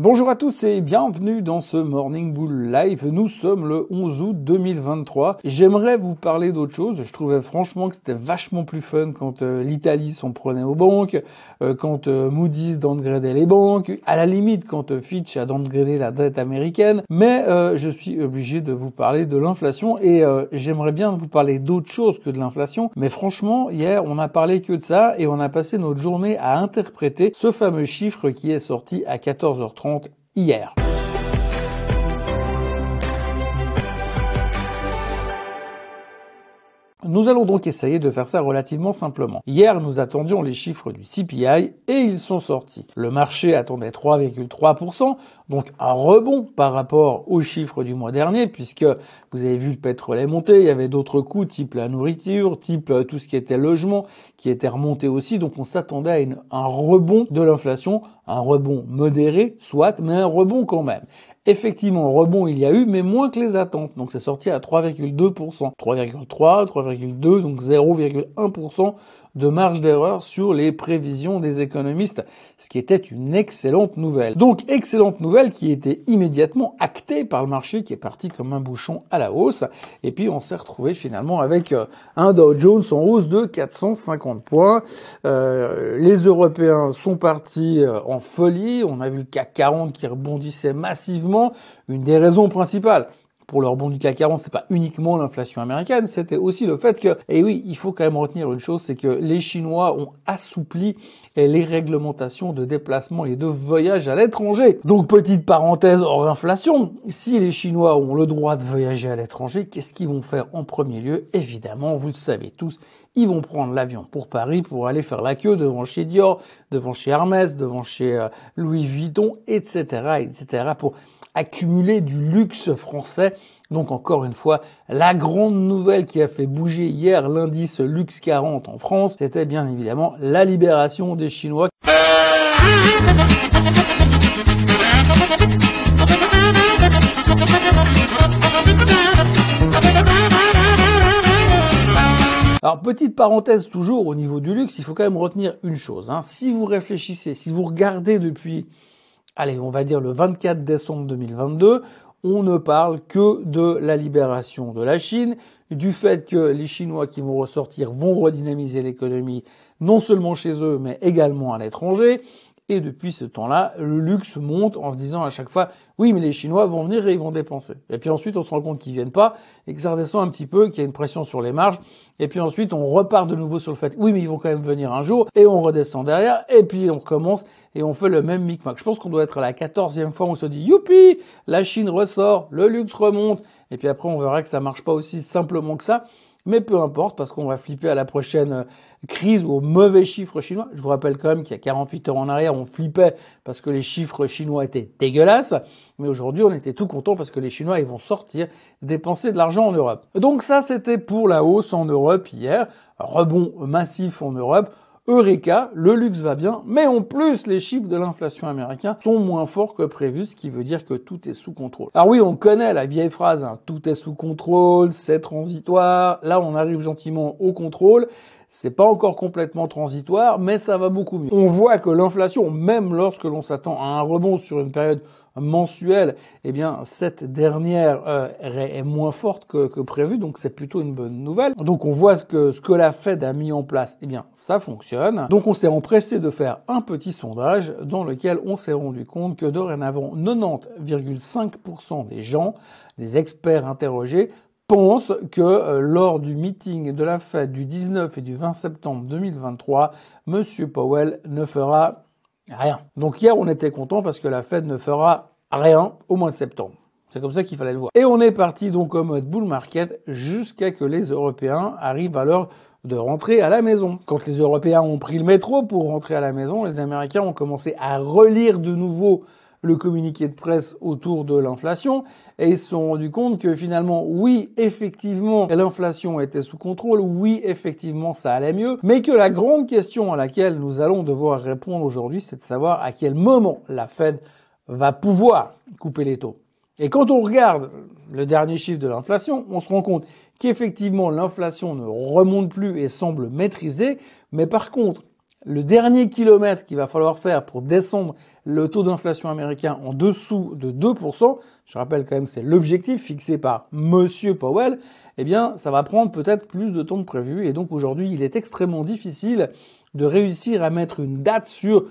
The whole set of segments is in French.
Bonjour à tous et bienvenue dans ce Morning Bull Live. Nous sommes le 11 août 2023. J'aimerais vous parler d'autre chose. Je trouvais franchement que c'était vachement plus fun quand euh, l'Italie s'en prenait aux banques, euh, quand euh, Moody's downgradait les banques, à la limite quand Fitch a downgradé la dette américaine. Mais je suis obligé de vous parler de l'inflation et j'aimerais bien vous parler d'autre chose que de l'inflation. Mais franchement, hier, on a parlé que de ça et on a passé notre journée à interpréter ce fameux chiffre qui est sorti à 14h30 hier. Nous allons donc essayer de faire ça relativement simplement. Hier, nous attendions les chiffres du CPI et ils sont sortis. Le marché attendait 3,3%, donc un rebond par rapport aux chiffres du mois dernier, puisque vous avez vu le pétrole est monté, il y avait d'autres coûts, type la nourriture, type euh, tout ce qui était logement, qui était remonté aussi, donc on s'attendait à un rebond de l'inflation, un rebond modéré, soit, mais un rebond quand même. Effectivement, rebond il y a eu, mais moins que les attentes. Donc c'est sorti à 3,2%. 3,3, 3,2, donc 0,1% de marge d'erreur sur les prévisions des économistes, ce qui était une excellente nouvelle. Donc excellente nouvelle qui était immédiatement actée par le marché qui est parti comme un bouchon à la hausse. Et puis on s'est retrouvé finalement avec euh, un Dow Jones en hausse de 450 points. Euh, les Européens sont partis euh, en folie. On a vu le CAC 40 qui rebondissait massivement. Une des raisons principales pour le rebond du CAC 40, c'est pas uniquement l'inflation américaine, c'était aussi le fait que, et oui, il faut quand même retenir une chose, c'est que les Chinois ont assoupli les réglementations de déplacement et de voyage à l'étranger. Donc, petite parenthèse hors inflation, si les Chinois ont le droit de voyager à l'étranger, qu'est-ce qu'ils vont faire en premier lieu? Évidemment, vous le savez tous, ils vont prendre l'avion pour Paris pour aller faire la queue devant chez Dior, devant chez Hermès, devant chez euh, Louis Vuitton, etc., etc., pour accumuler du luxe français. Donc encore une fois, la grande nouvelle qui a fait bouger hier l'indice Lux 40 en France, c'était bien évidemment la libération des Chinois. Alors petite parenthèse toujours au niveau du luxe, il faut quand même retenir une chose. Hein. Si vous réfléchissez, si vous regardez depuis allez, on va dire le 24 décembre 2022, on ne parle que de la libération de la Chine, du fait que les Chinois qui vont ressortir vont redynamiser l'économie non seulement chez eux, mais également à l'étranger. Et depuis ce temps-là, le luxe monte en se disant à chaque fois, oui, mais les Chinois vont venir et ils vont dépenser. Et puis ensuite, on se rend compte qu'ils viennent pas et que ça redescend un petit peu, qu'il y a une pression sur les marges. Et puis ensuite, on repart de nouveau sur le fait, oui, mais ils vont quand même venir un jour et on redescend derrière. Et puis on recommence et on fait le même micmac. Je pense qu'on doit être à la quatorzième fois où on se dit, youpi, la Chine ressort, le luxe remonte. Et puis après, on verra que ça marche pas aussi simplement que ça. Mais peu importe, parce qu'on va flipper à la prochaine euh, crise ou aux mauvais chiffres chinois. Je vous rappelle quand même qu'il y a 48 heures en arrière, on flippait parce que les chiffres chinois étaient dégueulasses. Mais aujourd'hui, on était tout content parce que les Chinois, ils vont sortir, dépenser de l'argent en Europe. Donc ça, c'était pour la hausse en Europe hier. Rebond massif en Europe. Eureka, le luxe va bien, mais en plus les chiffres de l'inflation américaine sont moins forts que prévu, ce qui veut dire que tout est sous contrôle. Alors oui, on connaît la vieille phrase, hein, tout est sous contrôle, c'est transitoire. Là, on arrive gentiment au contrôle. C'est pas encore complètement transitoire, mais ça va beaucoup mieux. On voit que l'inflation, même lorsque l'on s'attend à un rebond sur une période mensuelle, eh bien cette dernière euh, est moins forte que, que prévu, donc c'est plutôt une bonne nouvelle. Donc on voit ce que ce que la Fed a mis en place, eh bien ça fonctionne. Donc on s'est empressé de faire un petit sondage dans lequel on s'est rendu compte que dorénavant 90,5% des gens, des experts interrogés, pensent que euh, lors du meeting de la Fed du 19 et du 20 septembre 2023, Monsieur Powell ne fera Rien. Donc hier, on était content parce que la Fed ne fera rien au mois de septembre. C'est comme ça qu'il fallait le voir. Et on est parti donc au mode bull market jusqu'à que les Européens arrivent à l'heure de rentrer à la maison. Quand les Européens ont pris le métro pour rentrer à la maison, les Américains ont commencé à relire de nouveau le communiqué de presse autour de l'inflation et ils se sont rendus compte que finalement, oui, effectivement, l'inflation était sous contrôle, oui, effectivement, ça allait mieux, mais que la grande question à laquelle nous allons devoir répondre aujourd'hui, c'est de savoir à quel moment la Fed va pouvoir couper les taux. Et quand on regarde le dernier chiffre de l'inflation, on se rend compte qu'effectivement l'inflation ne remonte plus et semble maîtrisée, mais par contre le dernier kilomètre qu'il va falloir faire pour descendre le taux d'inflation américain en dessous de 2%, je rappelle quand même c'est l'objectif fixé par Monsieur Powell, eh bien, ça va prendre peut-être plus de temps que prévu. Et donc aujourd'hui, il est extrêmement difficile de réussir à mettre une date sur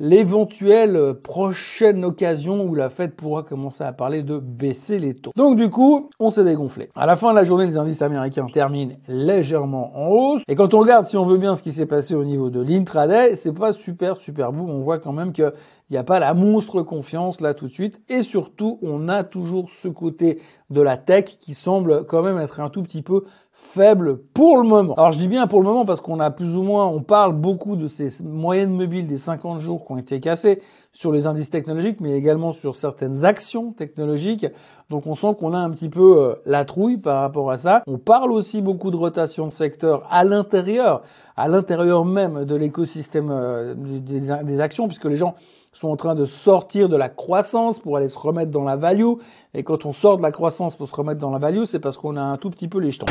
l'éventuelle prochaine occasion où la Fed pourra commencer à parler de baisser les taux. Donc du coup, on s'est dégonflé. À la fin de la journée, les indices américains terminent légèrement en hausse. Et quand on regarde, si on veut bien, ce qui s'est passé au niveau de l'intraday, c'est pas super super beau. On voit quand même que il n'y a pas la monstre confiance là tout de suite. Et surtout, on a toujours ce côté de la tech qui semble quand même être un tout petit peu faible pour le moment. Alors je dis bien pour le moment parce qu'on a plus ou moins, on parle beaucoup de ces moyennes mobiles des 50 jours qui ont été cassées sur les indices technologiques, mais également sur certaines actions technologiques. Donc on sent qu'on a un petit peu euh, la trouille par rapport à ça. On parle aussi beaucoup de rotation de secteur à l'intérieur, à l'intérieur même de l'écosystème euh, des, des actions, puisque les gens sont en train de sortir de la croissance pour aller se remettre dans la value. Et quand on sort de la croissance pour se remettre dans la value, c'est parce qu'on a un tout petit peu les jetons.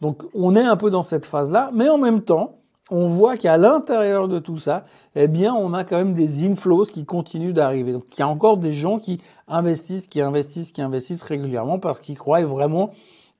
Donc on est un peu dans cette phase-là, mais en même temps, on voit qu'à l'intérieur de tout ça, eh bien, on a quand même des inflows qui continuent d'arriver. Donc, il y a encore des gens qui investissent, qui investissent, qui investissent régulièrement parce qu'ils croient vraiment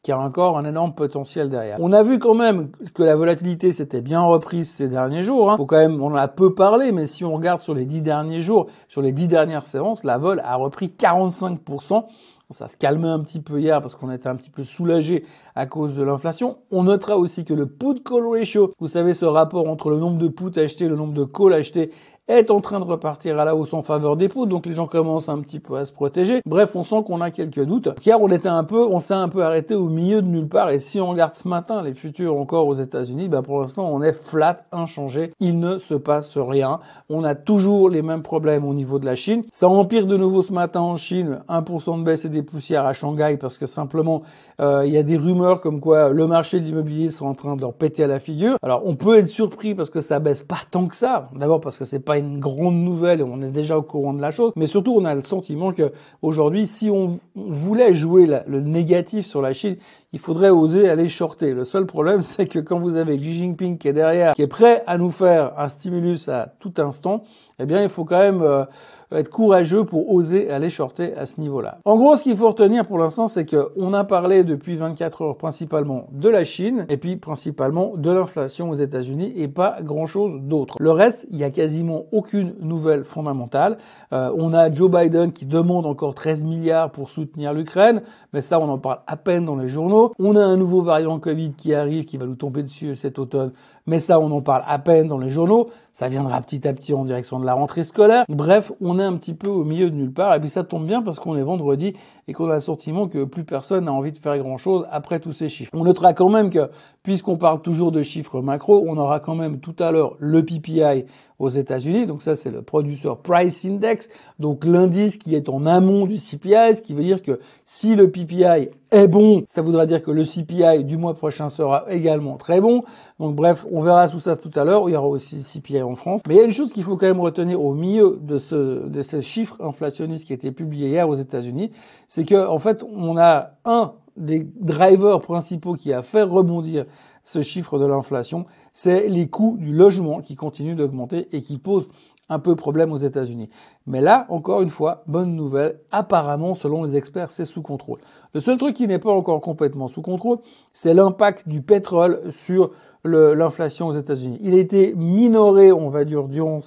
qu'il y a encore un énorme potentiel derrière. On a vu quand même que la volatilité s'était bien reprise ces derniers jours. Hein. Faut quand même, on en a peu parlé, mais si on regarde sur les dix derniers jours, sur les dix dernières séances, la vol a repris 45%. Ça se calmait un petit peu hier parce qu'on était un petit peu soulagé à cause de l'inflation. On notera aussi que le put call ratio, vous savez ce rapport entre le nombre de puts achetés et le nombre de calls achetés est en train de repartir à la hausse en faveur des pots, donc les gens commencent un petit peu à se protéger. Bref, on sent qu'on a quelques doutes. Car on était un peu, on s'est un peu arrêté au milieu de nulle part. Et si on regarde ce matin les futurs encore aux États-Unis, bah pour l'instant on est flat, inchangé. Il ne se passe rien. On a toujours les mêmes problèmes au niveau de la Chine. Ça empire de nouveau ce matin en Chine, 1% de baisse et des poussières à Shanghai parce que simplement euh, il y a des rumeurs comme quoi le marché de l'immobilier sera en train de leur péter à la figure. Alors on peut être surpris parce que ça baisse pas tant que ça. D'abord parce que c'est pas une grande nouvelle on est déjà au courant de la chose. Mais surtout, on a le sentiment que aujourd'hui, si on voulait jouer le négatif sur la Chine, il faudrait oser aller shorter. Le seul problème, c'est que quand vous avez Xi Jinping qui est derrière, qui est prêt à nous faire un stimulus à tout instant, eh bien, il faut quand même euh, être courageux pour oser aller shorter à ce niveau-là. En gros, ce qu'il faut retenir pour l'instant, c'est qu'on a parlé depuis 24 heures principalement de la Chine et puis principalement de l'inflation aux États-Unis et pas grand-chose d'autre. Le reste, il y a quasiment aucune nouvelle fondamentale. Euh, on a Joe Biden qui demande encore 13 milliards pour soutenir l'Ukraine, mais ça, on en parle à peine dans les journaux. On a un nouveau variant Covid qui arrive, qui va nous tomber dessus cet automne mais ça on en parle à peine dans les journaux, ça viendra petit à petit en direction de la rentrée scolaire. Bref, on est un petit peu au milieu de nulle part, et puis ça tombe bien parce qu'on est vendredi et qu'on a le sentiment que plus personne n'a envie de faire grand chose après tous ces chiffres. On notera quand même que, puisqu'on parle toujours de chiffres macro, on aura quand même tout à l'heure le PPI aux États-Unis. Donc ça, c'est le Producer Price Index, donc l'indice qui est en amont du CPI, ce qui veut dire que si le PPI est bon, ça voudra dire que le CPI du mois prochain sera également très bon. Donc bref, on verra tout ça tout à l'heure. Il y aura aussi CPI en France. Mais il y a une chose qu'il faut quand même retenir au milieu de ce, de ce chiffre inflationniste qui a été publié hier aux États-Unis, c'est que en fait, on a un des drivers principaux qui a fait rebondir ce chiffre de l'inflation, c'est les coûts du logement qui continuent d'augmenter et qui posent un peu problème aux États-Unis. Mais là, encore une fois, bonne nouvelle, apparemment, selon les experts, c'est sous contrôle. Le seul truc qui n'est pas encore complètement sous contrôle, c'est l'impact du pétrole sur l'inflation aux États-Unis. Il a été minoré, on va dire, durant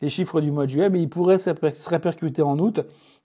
les chiffres du mois de juillet, mais il pourrait se répercuter en août.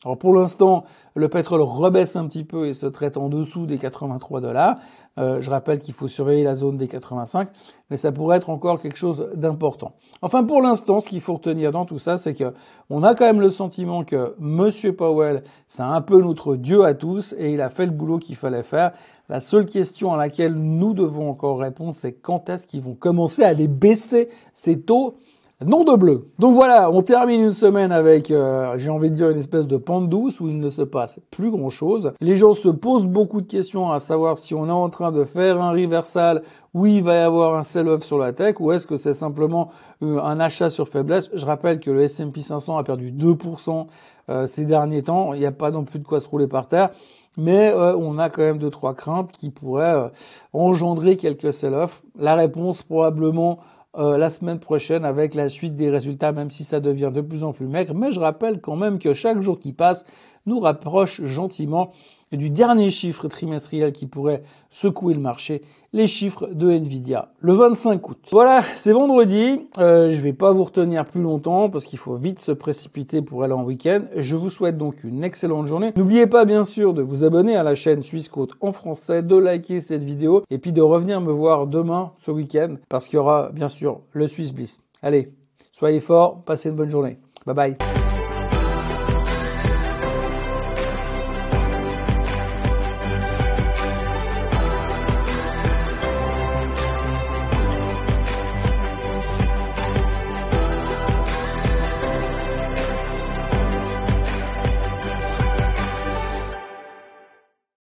Alors pour l'instant, le pétrole rebaisse un petit peu et se traite en dessous des 83 dollars. Euh, je rappelle qu'il faut surveiller la zone des 85, mais ça pourrait être encore quelque chose d'important. Enfin, pour l'instant, ce qu'il faut retenir dans tout ça, c'est que on a quand même le sentiment que Monsieur Powell, c'est un peu notre dieu à tous et il a fait le boulot qu'il fallait faire. La seule question à laquelle nous devons encore répondre, c'est quand est-ce qu'ils vont commencer à les baisser ces taux? Nom de bleu. Donc voilà, on termine une semaine avec, euh, j'ai envie de dire, une espèce de pente douce où il ne se passe plus grand-chose. Les gens se posent beaucoup de questions à savoir si on est en train de faire un reversal, où il va y avoir un sell-off sur la tech, ou est-ce que c'est simplement euh, un achat sur faiblesse. Je rappelle que le S&P 500 a perdu 2% euh, ces derniers temps. Il n'y a pas non plus de quoi se rouler par terre mais on a quand même deux trois craintes qui pourraient engendrer quelques sell-off. La réponse probablement euh, la semaine prochaine avec la suite des résultats, même si ça devient de plus en plus maigre. Mais je rappelle quand même que chaque jour qui passe nous rapproche gentiment du dernier chiffre trimestriel qui pourrait secouer le marché, les chiffres de Nvidia, le 25 août. Voilà, c'est vendredi. Euh, je vais pas vous retenir plus longtemps parce qu'il faut vite se précipiter pour aller en week-end. Je vous souhaite donc une excellente journée. N'oubliez pas bien sûr de vous abonner à la chaîne Suisse Côte en français, de liker cette vidéo et puis de revenir me voir demain ce week-end parce qu'il y aura bien sûr le Swiss Bliss. Allez, soyez forts, passez une bonne journée. Bye bye.